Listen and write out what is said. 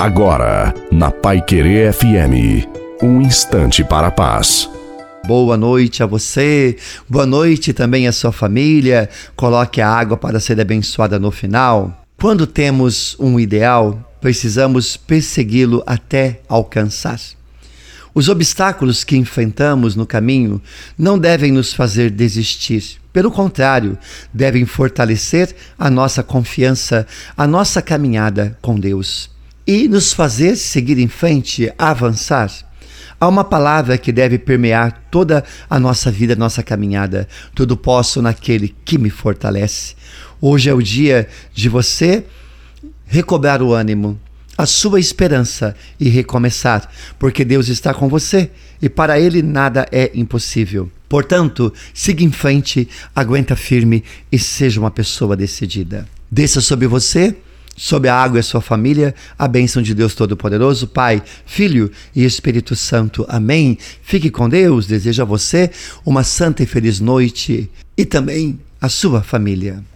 Agora, na Pai Querer FM, um instante para a paz. Boa noite a você, boa noite também à sua família. Coloque a água para ser abençoada no final. Quando temos um ideal, precisamos persegui-lo até alcançar. Os obstáculos que enfrentamos no caminho não devem nos fazer desistir. Pelo contrário, devem fortalecer a nossa confiança, a nossa caminhada com Deus e nos fazer seguir em frente, avançar. Há uma palavra que deve permear toda a nossa vida, nossa caminhada. Tudo posso naquele que me fortalece. Hoje é o dia de você recobrar o ânimo, a sua esperança e recomeçar, porque Deus está com você e para Ele nada é impossível. Portanto, siga em frente, aguenta firme e seja uma pessoa decidida. Desça sobre você sobre a água e a sua família, a bênção de Deus Todo-Poderoso, Pai, Filho e Espírito Santo. Amém. Fique com Deus, desejo a você uma santa e feliz noite e também a sua família.